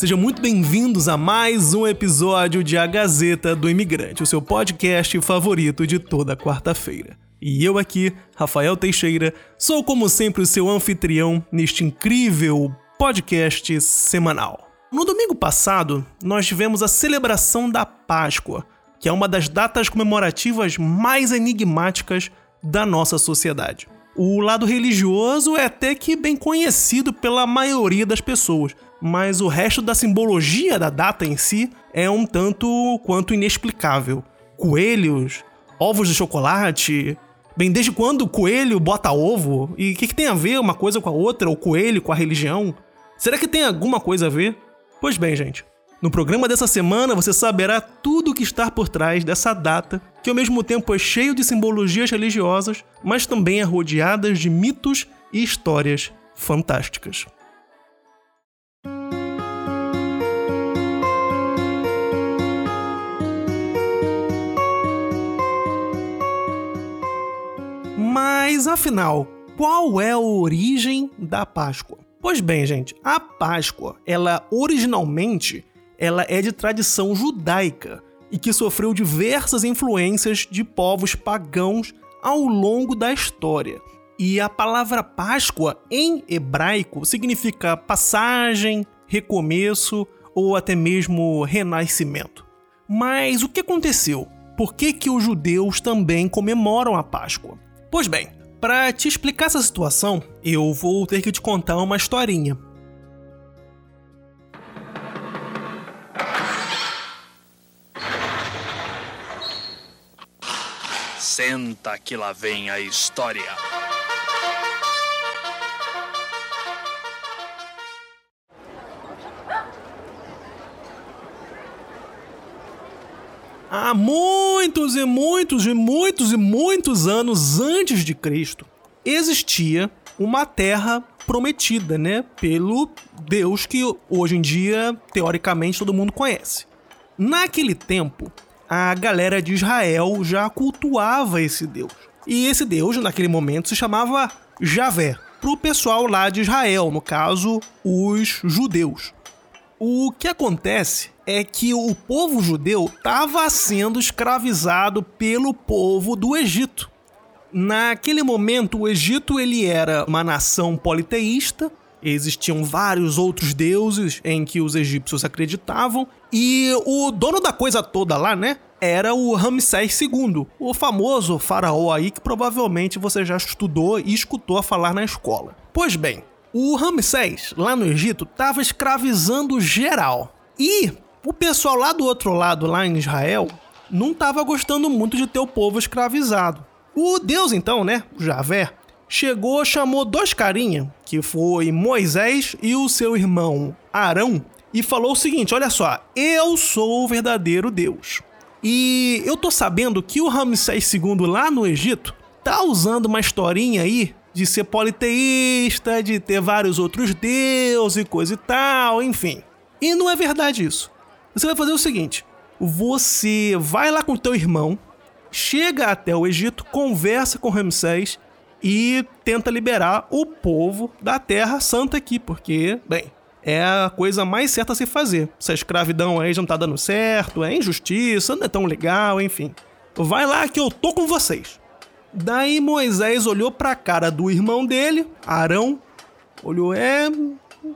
Sejam muito bem-vindos a mais um episódio de A Gazeta do Imigrante, o seu podcast favorito de toda quarta-feira. E eu aqui, Rafael Teixeira, sou como sempre o seu anfitrião neste incrível podcast semanal. No domingo passado, nós tivemos a celebração da Páscoa, que é uma das datas comemorativas mais enigmáticas da nossa sociedade. O lado religioso é até que bem conhecido pela maioria das pessoas, mas o resto da simbologia da data em si é um tanto quanto inexplicável. Coelhos, ovos de chocolate. Bem, desde quando o coelho bota ovo? E o que, que tem a ver uma coisa com a outra, o coelho com a religião? Será que tem alguma coisa a ver? Pois bem, gente. No programa dessa semana você saberá tudo o que está por trás dessa data, que ao mesmo tempo é cheio de simbologias religiosas, mas também é rodeada de mitos e histórias fantásticas. Mas afinal, qual é a origem da Páscoa? Pois bem, gente, a Páscoa, ela originalmente ela é de tradição judaica e que sofreu diversas influências de povos pagãos ao longo da história. E a palavra Páscoa em hebraico significa passagem, recomeço ou até mesmo renascimento. Mas o que aconteceu? Por que, que os judeus também comemoram a Páscoa? Pois bem, para te explicar essa situação, eu vou ter que te contar uma historinha. Senta que lá vem a história. Há muitos e muitos e muitos e muitos anos antes de Cristo, existia uma terra prometida, né, pelo Deus que hoje em dia teoricamente todo mundo conhece. Naquele tempo, a galera de Israel já cultuava esse Deus. E esse Deus, naquele momento, se chamava Javé, para o pessoal lá de Israel, no caso, os judeus. O que acontece é que o povo judeu estava sendo escravizado pelo povo do Egito. Naquele momento, o Egito ele era uma nação politeísta, existiam vários outros deuses em que os egípcios acreditavam, e o dono da coisa toda lá, né, era o Ramsés II, o famoso faraó aí que provavelmente você já estudou e escutou falar na escola. Pois bem, o Ramsés, lá no Egito, estava escravizando geral. E o pessoal lá do outro lado, lá em Israel, não estava gostando muito de ter o povo escravizado. O Deus, então, né, o Javé, chegou, chamou dois carinha, que foi Moisés e o seu irmão Arão, e falou o seguinte: olha só, eu sou o verdadeiro Deus. E eu tô sabendo que o Ramsés II lá no Egito tá usando uma historinha aí de ser politeísta, de ter vários outros deuses e coisa e tal, enfim. E não é verdade isso. Você vai fazer o seguinte: você vai lá com teu irmão, chega até o Egito, conversa com Ramsés e tenta liberar o povo da Terra Santa aqui, porque, bem, é a coisa mais certa a se fazer. Essa escravidão aí já não tá dando certo, é injustiça, não é tão legal, enfim. Vai lá que eu tô com vocês. Daí Moisés olhou pra cara do irmão dele, Arão, olhou, é,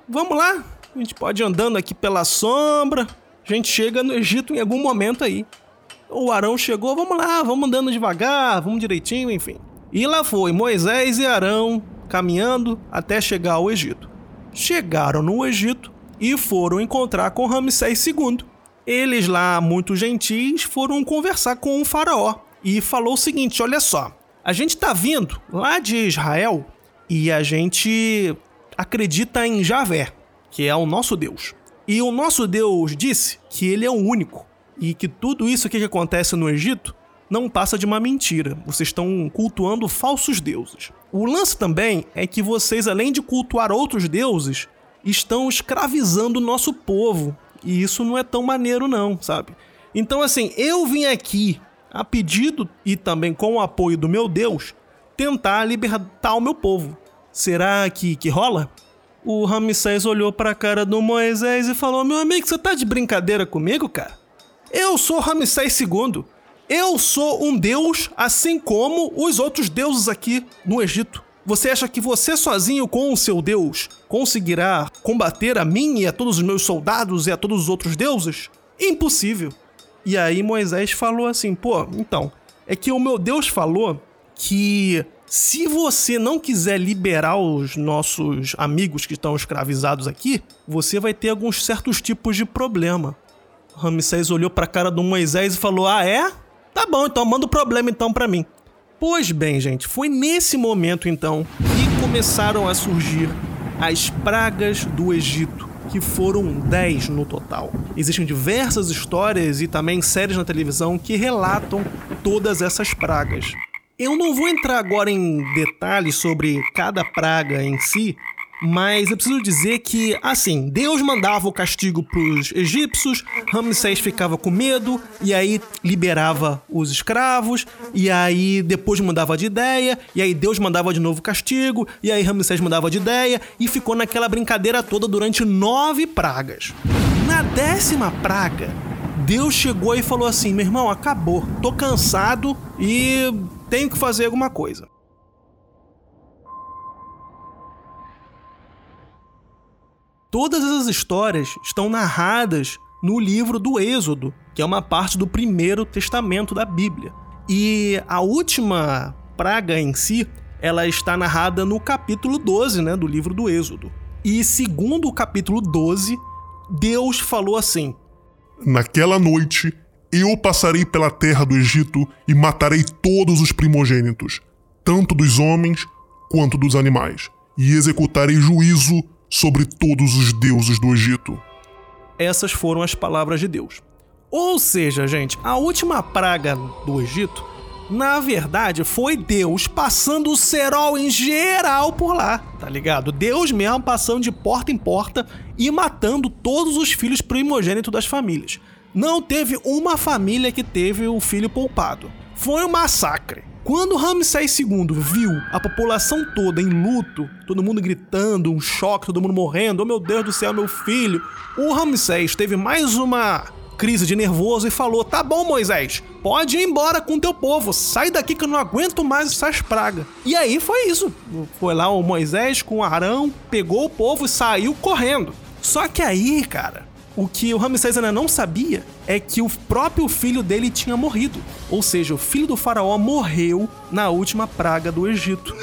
vamos lá, a gente pode ir andando aqui pela sombra, a gente chega no Egito em algum momento aí. O Arão chegou, vamos lá, vamos andando devagar, vamos direitinho, enfim. E lá foi Moisés e Arão caminhando até chegar ao Egito chegaram no Egito e foram encontrar com Ramsés II. Eles lá, muito gentis, foram conversar com o faraó e falou o seguinte: olha só, a gente tá vindo lá de Israel e a gente acredita em Javé, que é o nosso Deus. E o nosso Deus disse que ele é o único e que tudo isso que acontece no Egito não passa de uma mentira. Vocês estão cultuando falsos deuses. O lance também é que vocês, além de cultuar outros deuses, estão escravizando o nosso povo. E isso não é tão maneiro, não, sabe? Então, assim, eu vim aqui, a pedido e também com o apoio do meu Deus, tentar libertar o meu povo. Será que, que rola? O Ramsés olhou para a cara do Moisés e falou: Meu amigo, você tá de brincadeira comigo, cara? Eu sou Ramsés II. Eu sou um deus assim como os outros deuses aqui no Egito. Você acha que você sozinho com o seu deus conseguirá combater a mim e a todos os meus soldados e a todos os outros deuses? Impossível. E aí Moisés falou assim: pô, então, é que o meu Deus falou que se você não quiser liberar os nossos amigos que estão escravizados aqui, você vai ter alguns certos tipos de problema. Ramsés olhou para a cara do Moisés e falou: "Ah, é? Tá bom, então manda o problema então para mim". Pois bem, gente, foi nesse momento então que começaram a surgir as pragas do Egito, que foram 10 no total. Existem diversas histórias e também séries na televisão que relatam todas essas pragas. Eu não vou entrar agora em detalhes sobre cada praga em si, mas eu preciso dizer que, assim, Deus mandava o castigo pros egípcios, Ramsés ficava com medo, e aí liberava os escravos, e aí depois mudava de ideia, e aí Deus mandava de novo o castigo, e aí Ramsés mudava de ideia, e ficou naquela brincadeira toda durante nove pragas. Na décima praga, Deus chegou e falou assim: meu irmão, acabou, tô cansado e tenho que fazer alguma coisa. Todas essas histórias estão narradas no livro do Êxodo, que é uma parte do primeiro testamento da Bíblia. E a última praga em si, ela está narrada no capítulo 12, né, do livro do Êxodo. E segundo o capítulo 12, Deus falou assim: Naquela noite eu passarei pela terra do Egito e matarei todos os primogênitos, tanto dos homens quanto dos animais, e executarei juízo sobre todos os deuses do Egito. Essas foram as palavras de Deus. Ou seja, gente, a última praga do Egito, na verdade, foi Deus passando o cerol em geral por lá, tá ligado? Deus mesmo passando de porta em porta e matando todos os filhos primogênitos das famílias. Não teve uma família que teve o filho poupado. Foi um massacre. Quando Ramsés II viu a população toda em luto, todo mundo gritando, um choque, todo mundo morrendo, oh meu Deus do céu, meu filho, o Ramsés teve mais uma crise de nervoso e falou: Tá bom, Moisés, pode ir embora com teu povo, sai daqui que eu não aguento mais essas pragas. E aí foi isso. Foi lá o Moisés com o Arão, pegou o povo e saiu correndo. Só que aí, cara, o que o Ramsés ainda não sabia é que o próprio filho dele tinha morrido. Ou seja, o filho do faraó morreu na última praga do Egito.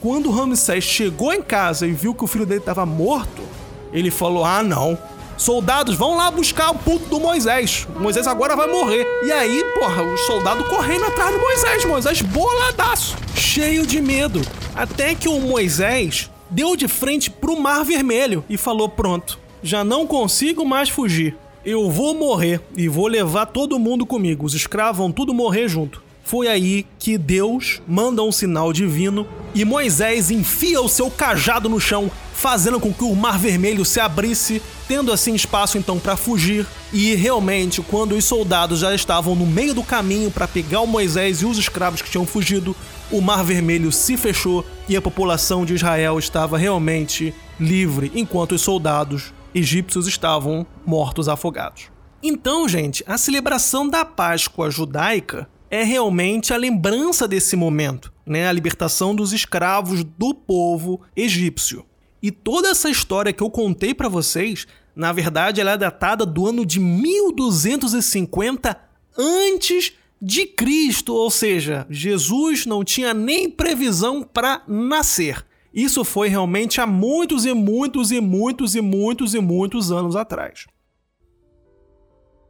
Quando Ramsés chegou em casa e viu que o filho dele estava morto, ele falou: Ah, não. Soldados, vão lá buscar o puto do Moisés. O Moisés agora vai morrer. E aí, porra, os soldados correndo atrás do Moisés. Moisés boladaço, cheio de medo. Até que o Moisés deu de frente pro Mar Vermelho e falou: Pronto, já não consigo mais fugir. Eu vou morrer e vou levar todo mundo comigo. Os escravos vão tudo morrer junto. Foi aí que Deus manda um sinal divino e Moisés enfia o seu cajado no chão, fazendo com que o Mar Vermelho se abrisse, tendo assim espaço então para fugir. E realmente, quando os soldados já estavam no meio do caminho para pegar o Moisés e os escravos que tinham fugido, o Mar Vermelho se fechou e a população de Israel estava realmente livre, enquanto os soldados egípcios estavam mortos afogados. Então, gente, a celebração da Páscoa judaica é realmente a lembrança desse momento, né? A libertação dos escravos do povo egípcio. E toda essa história que eu contei para vocês, na verdade, ela é datada do ano de 1250 antes de Cristo, ou seja, Jesus não tinha nem previsão para nascer. Isso foi realmente há muitos e muitos e muitos e muitos e muitos anos atrás.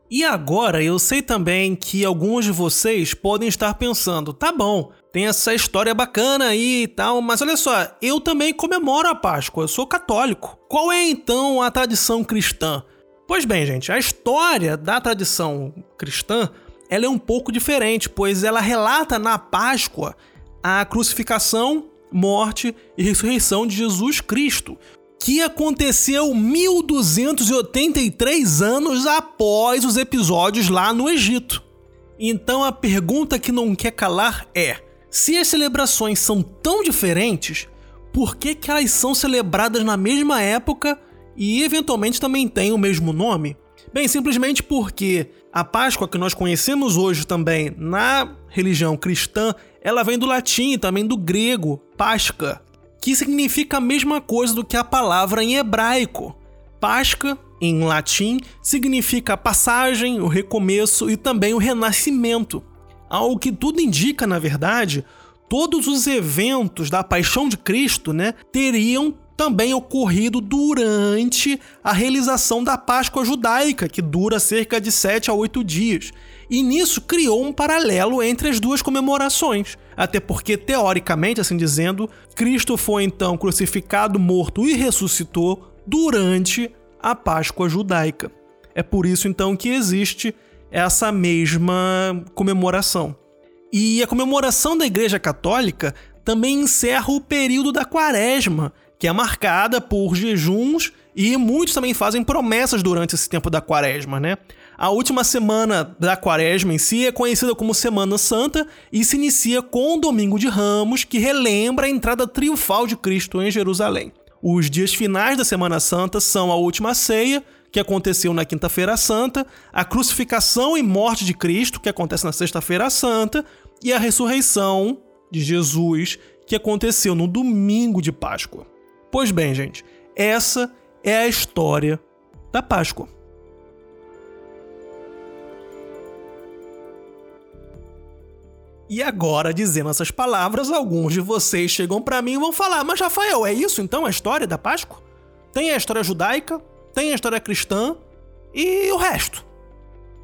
E agora eu sei também que alguns de vocês podem estar pensando: tá bom, tem essa história bacana aí e tal, mas olha só, eu também comemoro a Páscoa, eu sou católico. Qual é então a tradição cristã? Pois bem, gente, a história da tradição cristã ela é um pouco diferente, pois ela relata na Páscoa a crucificação, morte e ressurreição de Jesus Cristo, que aconteceu 1283 anos após os episódios lá no Egito. Então a pergunta que não quer calar é: Se as celebrações são tão diferentes, por que, que elas são celebradas na mesma época e eventualmente também têm o mesmo nome? Bem, simplesmente porque a Páscoa que nós conhecemos hoje também na religião cristã, ela vem do latim e também do grego, Pásca, que significa a mesma coisa do que a palavra em hebraico. Páscoa, em latim, significa a passagem, o recomeço e também o renascimento. Ao que tudo indica, na verdade, todos os eventos da paixão de Cristo né, teriam também ocorrido durante a realização da Páscoa judaica, que dura cerca de 7 a 8 dias. E nisso criou um paralelo entre as duas comemorações. Até porque, teoricamente, assim dizendo, Cristo foi então crucificado, morto e ressuscitou durante a Páscoa judaica. É por isso então que existe essa mesma comemoração. E a comemoração da Igreja Católica também encerra o período da Quaresma, que é marcada por jejuns e muitos também fazem promessas durante esse tempo da Quaresma, né? A última semana da Quaresma em si é conhecida como Semana Santa e se inicia com o Domingo de Ramos, que relembra a entrada triunfal de Cristo em Jerusalém. Os dias finais da Semana Santa são a última ceia, que aconteceu na Quinta-feira Santa, a crucificação e morte de Cristo, que acontece na Sexta-feira Santa, e a ressurreição de Jesus, que aconteceu no domingo de Páscoa. Pois bem, gente, essa é a história da Páscoa. E agora, dizendo essas palavras, alguns de vocês chegam para mim e vão falar: Mas Rafael, é isso então a história da Páscoa? Tem a história judaica, tem a história cristã e o resto?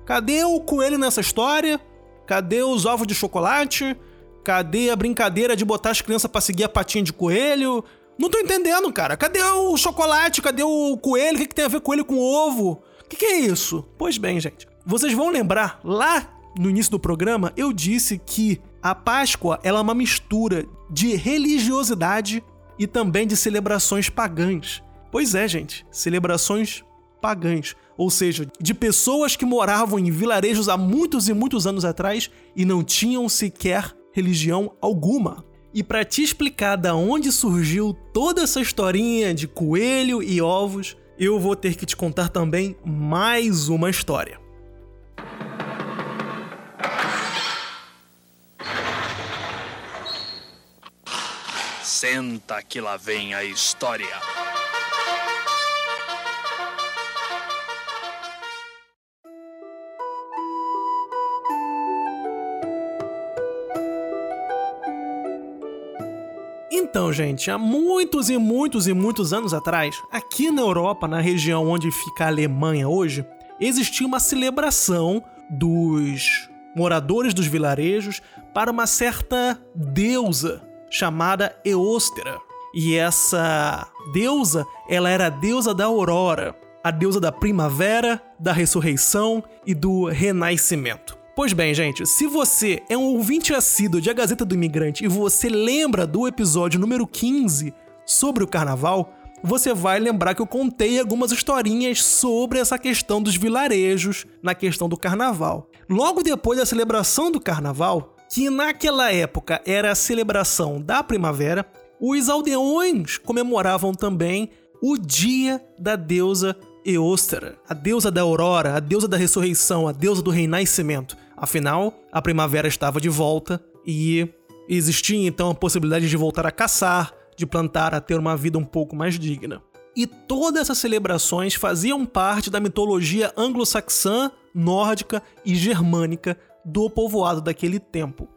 Cadê o coelho nessa história? Cadê os ovos de chocolate? Cadê a brincadeira de botar as crianças pra seguir a patinha de coelho? Não tô entendendo, cara. Cadê o chocolate? Cadê o coelho? O que, que tem a ver coelho com ovo? O que, que é isso? Pois bem, gente. Vocês vão lembrar lá no início do programa, eu disse que a Páscoa ela é uma mistura de religiosidade e também de celebrações pagãs. Pois é, gente, celebrações pagãs, ou seja, de pessoas que moravam em vilarejos há muitos e muitos anos atrás e não tinham sequer religião alguma. E para te explicar da onde surgiu toda essa historinha de coelho e ovos, eu vou ter que te contar também mais uma história. Senta que lá vem a história. Então, gente, há muitos e muitos e muitos anos atrás, aqui na Europa, na região onde fica a Alemanha hoje, existia uma celebração dos moradores dos vilarejos para uma certa deusa chamada Eóstera. E essa deusa, ela era a deusa da aurora, a deusa da primavera, da ressurreição e do renascimento. Pois bem, gente, se você é um ouvinte assíduo de A Gazeta do Imigrante e você lembra do episódio número 15 sobre o carnaval, você vai lembrar que eu contei algumas historinhas sobre essa questão dos vilarejos na questão do carnaval. Logo depois da celebração do carnaval, que naquela época era a celebração da primavera, os aldeões comemoravam também o dia da deusa Eóstera, a deusa da aurora, a deusa da ressurreição, a deusa do renascimento. Afinal, a primavera estava de volta e existia então a possibilidade de voltar a caçar, de plantar, a ter uma vida um pouco mais digna. E todas essas celebrações faziam parte da mitologia anglo-saxã, nórdica e germânica do povoado daquele tempo.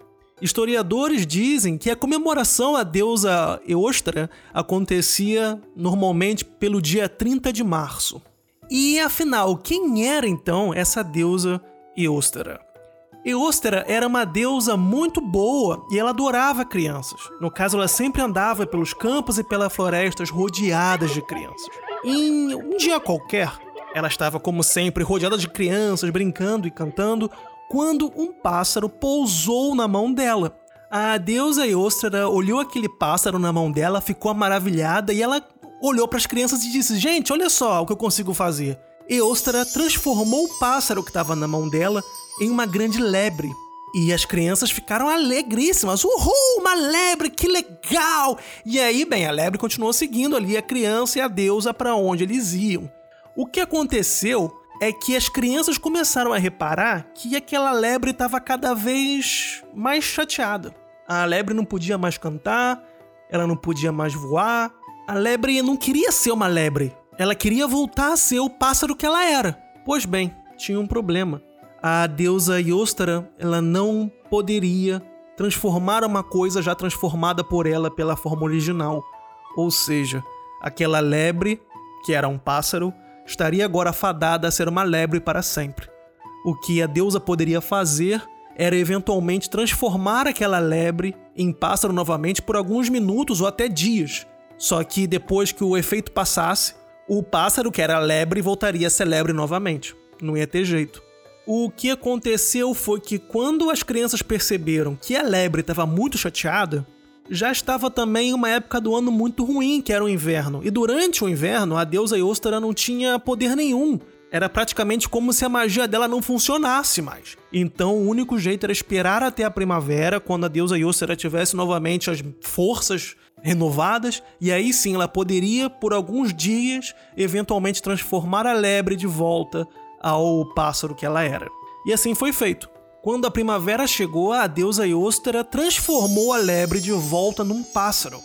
Historiadores dizem que a comemoração à deusa Eostra acontecia normalmente pelo dia 30 de março. E afinal, quem era então essa deusa Eostra? Eostra era uma deusa muito boa e ela adorava crianças. No caso, ela sempre andava pelos campos e pelas florestas rodeadas de crianças. Em um dia qualquer, ela estava, como sempre, rodeada de crianças, brincando e cantando, quando um pássaro pousou na mão dela. A deusa Eostra olhou aquele pássaro na mão dela, ficou maravilhada e ela olhou para as crianças e disse: Gente, olha só o que eu consigo fazer. Eostra transformou o pássaro que estava na mão dela em uma grande lebre. E as crianças ficaram alegríssimas. Uhul, uma lebre, que legal! E aí, bem, a lebre continuou seguindo ali a criança e a deusa para onde eles iam. O que aconteceu é que as crianças começaram a reparar que aquela lebre estava cada vez mais chateada. A lebre não podia mais cantar, ela não podia mais voar. A lebre não queria ser uma lebre, ela queria voltar a ser o pássaro que ela era. Pois bem, tinha um problema a deusa Yostara, ela não poderia transformar uma coisa já transformada por ela pela forma original. Ou seja, aquela lebre, que era um pássaro, estaria agora fadada a ser uma lebre para sempre. O que a deusa poderia fazer era eventualmente transformar aquela lebre em pássaro novamente por alguns minutos ou até dias. Só que depois que o efeito passasse, o pássaro, que era lebre, voltaria a ser lebre novamente. Não ia ter jeito. O que aconteceu foi que quando as crianças perceberam que a lebre estava muito chateada, já estava também uma época do ano muito ruim, que era o inverno. E durante o inverno, a deusa Yostara não tinha poder nenhum. Era praticamente como se a magia dela não funcionasse mais. Então o único jeito era esperar até a primavera, quando a deusa Yostara tivesse novamente as forças renovadas, e aí sim ela poderia, por alguns dias, eventualmente transformar a lebre de volta ao pássaro que ela era. E assim foi feito. Quando a primavera chegou, a deusa Iostera transformou a lebre de volta num pássaro.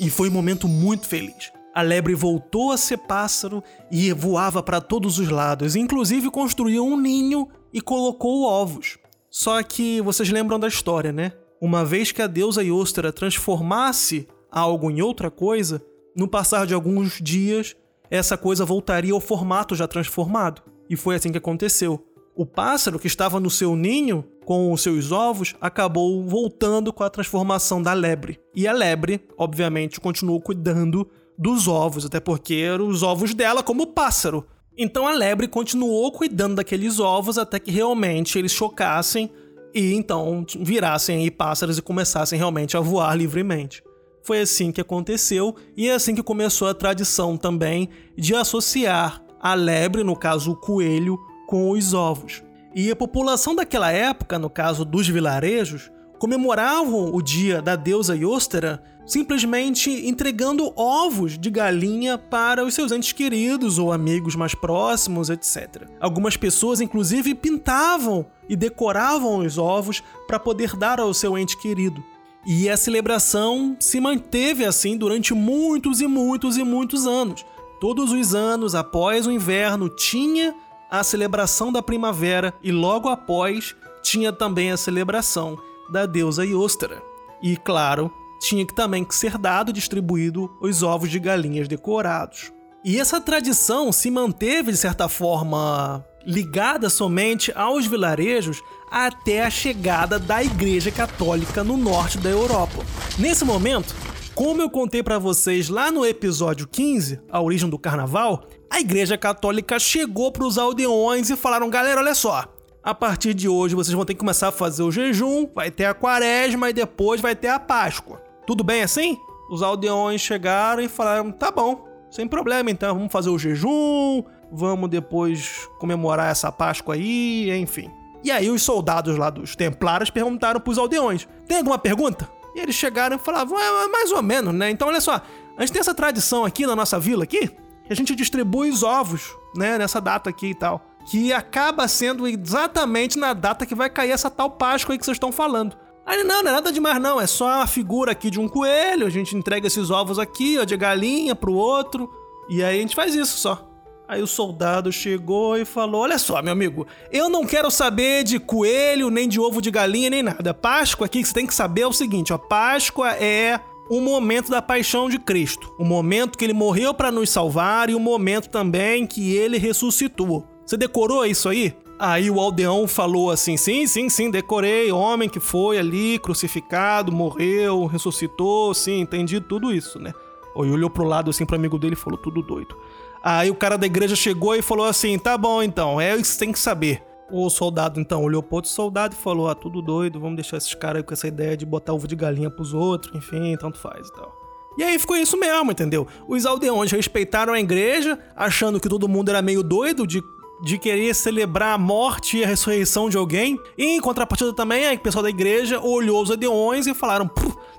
E foi um momento muito feliz. A lebre voltou a ser pássaro e voava para todos os lados, inclusive construiu um ninho e colocou ovos. Só que vocês lembram da história, né? Uma vez que a deusa Iostera transformasse algo em outra coisa, no passar de alguns dias, essa coisa voltaria ao formato já transformado. E foi assim que aconteceu. O pássaro que estava no seu ninho com os seus ovos acabou voltando com a transformação da lebre. E a lebre, obviamente, continuou cuidando dos ovos, até porque eram os ovos dela como pássaro. Então a lebre continuou cuidando daqueles ovos até que realmente eles chocassem e então virassem aí pássaros e começassem realmente a voar livremente. Foi assim que aconteceu e é assim que começou a tradição também de associar a lebre, no caso o coelho, com os ovos. E a população daquela época, no caso dos vilarejos, comemoravam o dia da deusa Yostera simplesmente entregando ovos de galinha para os seus entes queridos ou amigos mais próximos, etc. Algumas pessoas, inclusive, pintavam e decoravam os ovos para poder dar ao seu ente querido. E a celebração se manteve assim durante muitos e muitos e muitos anos, Todos os anos, após o inverno, tinha a celebração da primavera e logo após tinha também a celebração da deusa Iostara. E claro, tinha que também que ser dado e distribuído os ovos de galinhas decorados. E essa tradição se manteve de certa forma ligada somente aos vilarejos até a chegada da Igreja Católica no norte da Europa. Nesse momento, como eu contei para vocês lá no episódio 15, A Origem do Carnaval, a Igreja Católica chegou para os aldeões e falaram: galera, olha só. A partir de hoje vocês vão ter que começar a fazer o jejum, vai ter a quaresma e depois vai ter a Páscoa. Tudo bem assim? Os aldeões chegaram e falaram: tá bom, sem problema então, vamos fazer o jejum, vamos depois comemorar essa Páscoa aí, enfim. E aí os soldados lá dos templários perguntaram pros aldeões: tem alguma pergunta? E eles chegaram e falavam, é, mais ou menos, né? Então, olha só, a gente tem essa tradição aqui na nossa vila aqui, que a gente distribui os ovos, né, nessa data aqui e tal. Que acaba sendo exatamente na data que vai cair essa tal Páscoa aí que vocês estão falando. Aí, não, não é nada demais não, é só a figura aqui de um coelho, a gente entrega esses ovos aqui, ó, de galinha pro outro, e aí a gente faz isso só. Aí o soldado chegou e falou: Olha só, meu amigo, eu não quero saber de coelho, nem de ovo de galinha, nem nada. Páscoa aqui que você tem que saber é o seguinte: ó, Páscoa é o momento da paixão de Cristo, o momento que ele morreu para nos salvar e o momento também que ele ressuscitou. Você decorou isso aí? Aí o aldeão falou assim: sim, sim, sim, decorei. Homem que foi ali crucificado, morreu, ressuscitou, sim, entendi tudo isso, né? Ou olhou pro lado assim pro amigo dele e falou: tudo doido. Aí o cara da igreja chegou e falou assim: tá bom então, é isso que tem que saber. O soldado então olhou pro outro soldado e falou: ah, tudo doido, vamos deixar esses caras com essa ideia de botar ovo de galinha pros outros, enfim, tanto faz e tal. E aí ficou isso mesmo, entendeu? Os aldeões respeitaram a igreja, achando que todo mundo era meio doido de de querer celebrar a morte e a ressurreição de alguém. E em contrapartida também, o pessoal da igreja olhou os aldeões e falaram: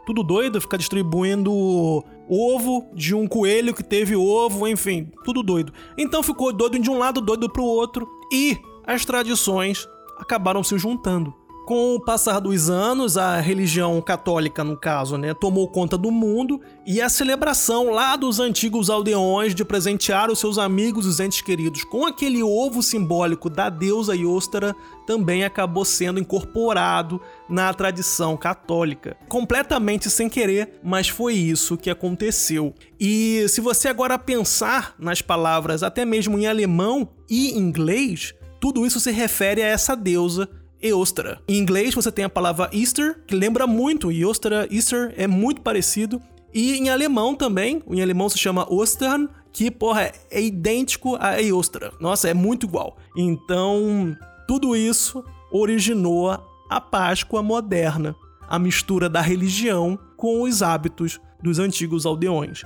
tudo doido, ficar distribuindo ovo de um coelho que teve ovo, enfim, tudo doido. Então ficou doido de um lado, doido pro outro, e as tradições acabaram se juntando. Com o passar dos anos, a religião católica, no caso, né, tomou conta do mundo e a celebração lá dos antigos aldeões de presentear os seus amigos e os entes queridos com aquele ovo simbólico da deusa Iostara também acabou sendo incorporado na tradição católica. Completamente sem querer, mas foi isso que aconteceu. E se você agora pensar nas palavras até mesmo em alemão e inglês, tudo isso se refere a essa deusa Eostra. Em inglês você tem a palavra Easter, que lembra muito, Eostra, Easter é muito parecido. E em alemão também, em alemão se chama Ostern, que, porra, é idêntico a Eostra. Nossa, é muito igual. Então, tudo isso originou a Páscoa moderna, a mistura da religião com os hábitos dos antigos aldeões.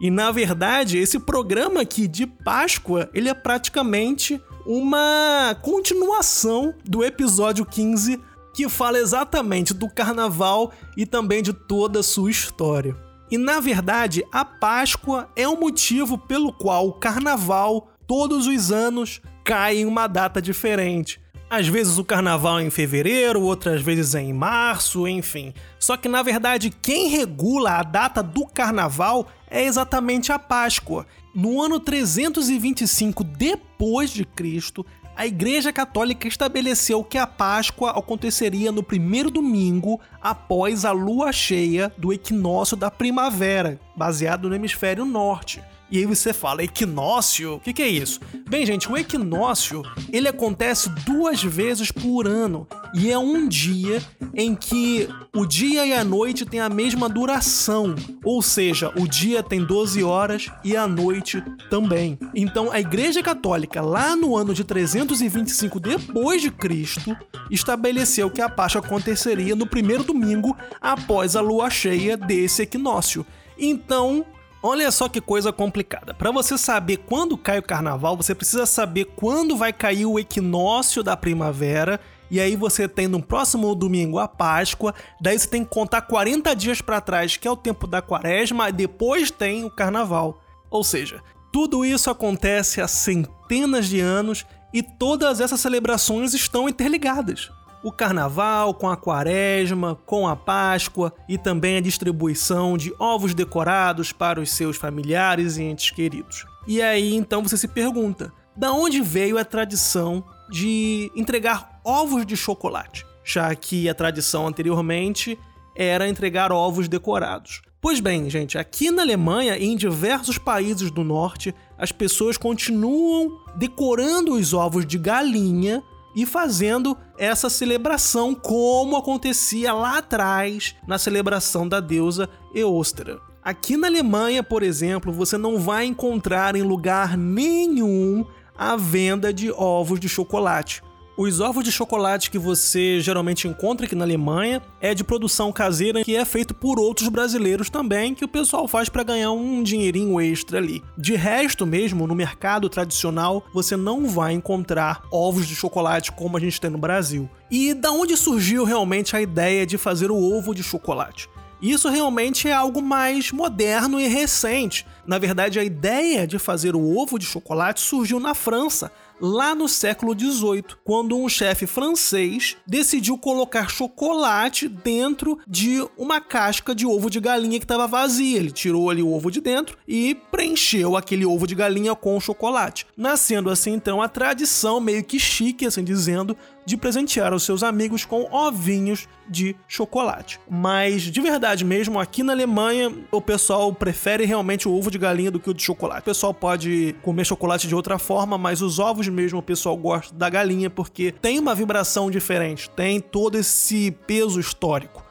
E na verdade, esse programa aqui de Páscoa, ele é praticamente uma continuação do episódio 15 que fala exatamente do carnaval e também de toda a sua história. E na verdade, a Páscoa é o motivo pelo qual o carnaval todos os anos cai em uma data diferente. Às vezes o carnaval é em fevereiro, outras vezes é em março, enfim. Só que na verdade quem regula a data do carnaval é exatamente a Páscoa. No ano 325 depois de Cristo, a Igreja Católica estabeleceu que a Páscoa aconteceria no primeiro domingo após a lua cheia do equinócio da primavera, baseado no hemisfério norte. E aí você fala, equinócio? O que, que, é isso? Bem, gente, o equinócio ele acontece duas vezes por ano e é um dia em que o dia e a noite têm a mesma duração, ou seja, o dia tem 12 horas e a noite também. Então, a Igreja Católica, lá no ano de 325 depois de Cristo, estabeleceu que a Páscoa aconteceria no primeiro domingo após a lua cheia desse equinócio. Então, Olha só que coisa complicada. Para você saber quando cai o carnaval, você precisa saber quando vai cair o equinócio da primavera. E aí você tem no próximo domingo a Páscoa, daí você tem que contar 40 dias para trás, que é o tempo da Quaresma, e depois tem o carnaval. Ou seja, tudo isso acontece há centenas de anos e todas essas celebrações estão interligadas o carnaval, com a quaresma, com a Páscoa e também a distribuição de ovos decorados para os seus familiares e entes queridos. E aí então você se pergunta: da onde veio a tradição de entregar ovos de chocolate? Já que a tradição anteriormente era entregar ovos decorados. Pois bem, gente, aqui na Alemanha e em diversos países do norte, as pessoas continuam decorando os ovos de galinha e fazendo essa celebração como acontecia lá atrás na celebração da deusa Eostra. Aqui na Alemanha, por exemplo, você não vai encontrar em lugar nenhum a venda de ovos de chocolate. Os ovos de chocolate que você geralmente encontra aqui na Alemanha é de produção caseira que é feito por outros brasileiros também, que o pessoal faz para ganhar um dinheirinho extra ali. De resto mesmo, no mercado tradicional, você não vai encontrar ovos de chocolate como a gente tem no Brasil. E da onde surgiu realmente a ideia de fazer o ovo de chocolate? Isso realmente é algo mais moderno e recente. Na verdade, a ideia de fazer o ovo de chocolate surgiu na França, lá no século XVIII, quando um chefe francês decidiu colocar chocolate dentro de uma casca de ovo de galinha que estava vazia. Ele tirou ali o ovo de dentro e preencheu aquele ovo de galinha com chocolate. Nascendo assim então a tradição meio que chique, assim dizendo, de presentear os seus amigos com ovinhos de chocolate. Mas de verdade mesmo, aqui na Alemanha, o pessoal prefere realmente o ovo de galinha do que o de chocolate. O pessoal pode comer chocolate de outra forma, mas os ovos mesmo o pessoal gosta da galinha porque tem uma vibração diferente, tem todo esse peso histórico.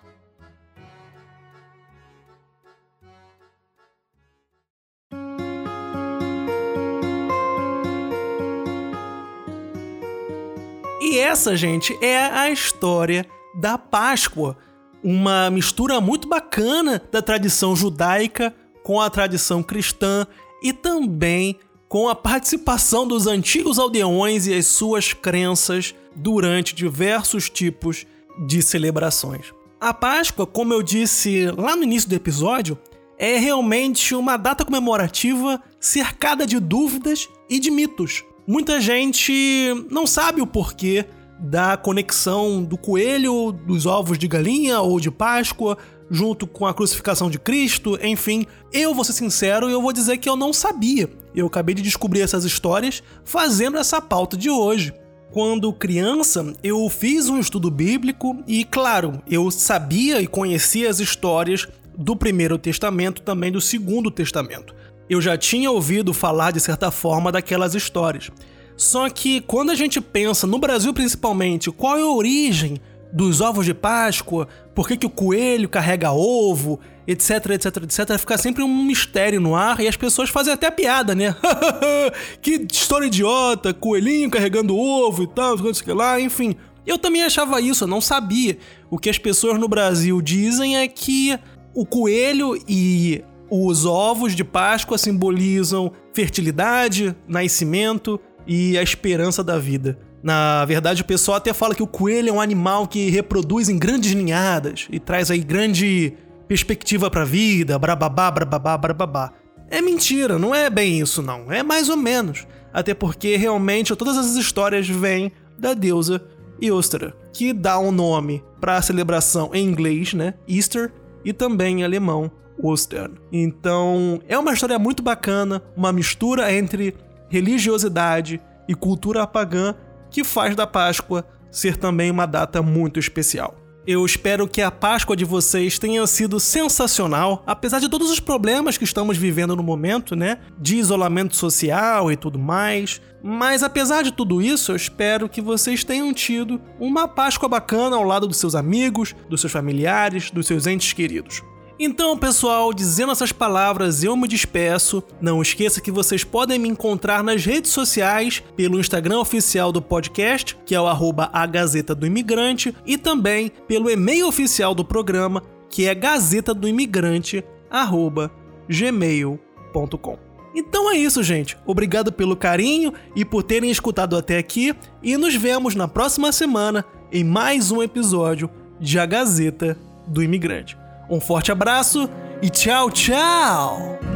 E essa, gente, é a história da Páscoa, uma mistura muito bacana da tradição judaica com a tradição cristã e também com a participação dos antigos aldeões e as suas crenças durante diversos tipos de celebrações. A Páscoa, como eu disse lá no início do episódio, é realmente uma data comemorativa cercada de dúvidas e de mitos. Muita gente não sabe o porquê da conexão do coelho, dos ovos de galinha ou de Páscoa, junto com a crucificação de Cristo, enfim. Eu vou ser sincero e eu vou dizer que eu não sabia. Eu acabei de descobrir essas histórias fazendo essa pauta de hoje. Quando criança, eu fiz um estudo bíblico e, claro, eu sabia e conhecia as histórias do Primeiro Testamento, também do Segundo Testamento. Eu já tinha ouvido falar, de certa forma, daquelas histórias. Só que quando a gente pensa, no Brasil principalmente, qual é a origem dos ovos de Páscoa, por que, que o coelho carrega ovo, etc, etc, etc, fica sempre um mistério no ar e as pessoas fazem até piada, né? que história idiota, coelhinho carregando ovo e tal, não sei o que lá, enfim. Eu também achava isso, eu não sabia. O que as pessoas no Brasil dizem é que o coelho e os ovos de Páscoa simbolizam fertilidade, nascimento e a esperança da vida. Na verdade, o pessoal até fala que o coelho é um animal que reproduz em grandes ninhadas e traz aí grande perspectiva pra vida, brababá, brababá, brababá. É mentira, não é bem isso não, é mais ou menos. Até porque realmente todas essas histórias vêm da deusa Eostra, que dá um nome para a celebração em inglês, né, Easter, e também em alemão, Ostern. Então, é uma história muito bacana, uma mistura entre religiosidade e cultura pagã que faz da Páscoa ser também uma data muito especial. Eu espero que a Páscoa de vocês tenha sido sensacional, apesar de todos os problemas que estamos vivendo no momento, né? De isolamento social e tudo mais. Mas apesar de tudo isso, eu espero que vocês tenham tido uma Páscoa bacana ao lado dos seus amigos, dos seus familiares, dos seus entes queridos. Então, pessoal, dizendo essas palavras, eu me despeço. Não esqueça que vocês podem me encontrar nas redes sociais, pelo Instagram oficial do podcast, que é o arroba a Gazeta do Imigrante, e também pelo e-mail oficial do programa, que é gazeta do imigrante, gmail.com. Então é isso, gente. Obrigado pelo carinho e por terem escutado até aqui, e nos vemos na próxima semana em mais um episódio de A Gazeta do Imigrante. Um forte abraço e tchau, tchau!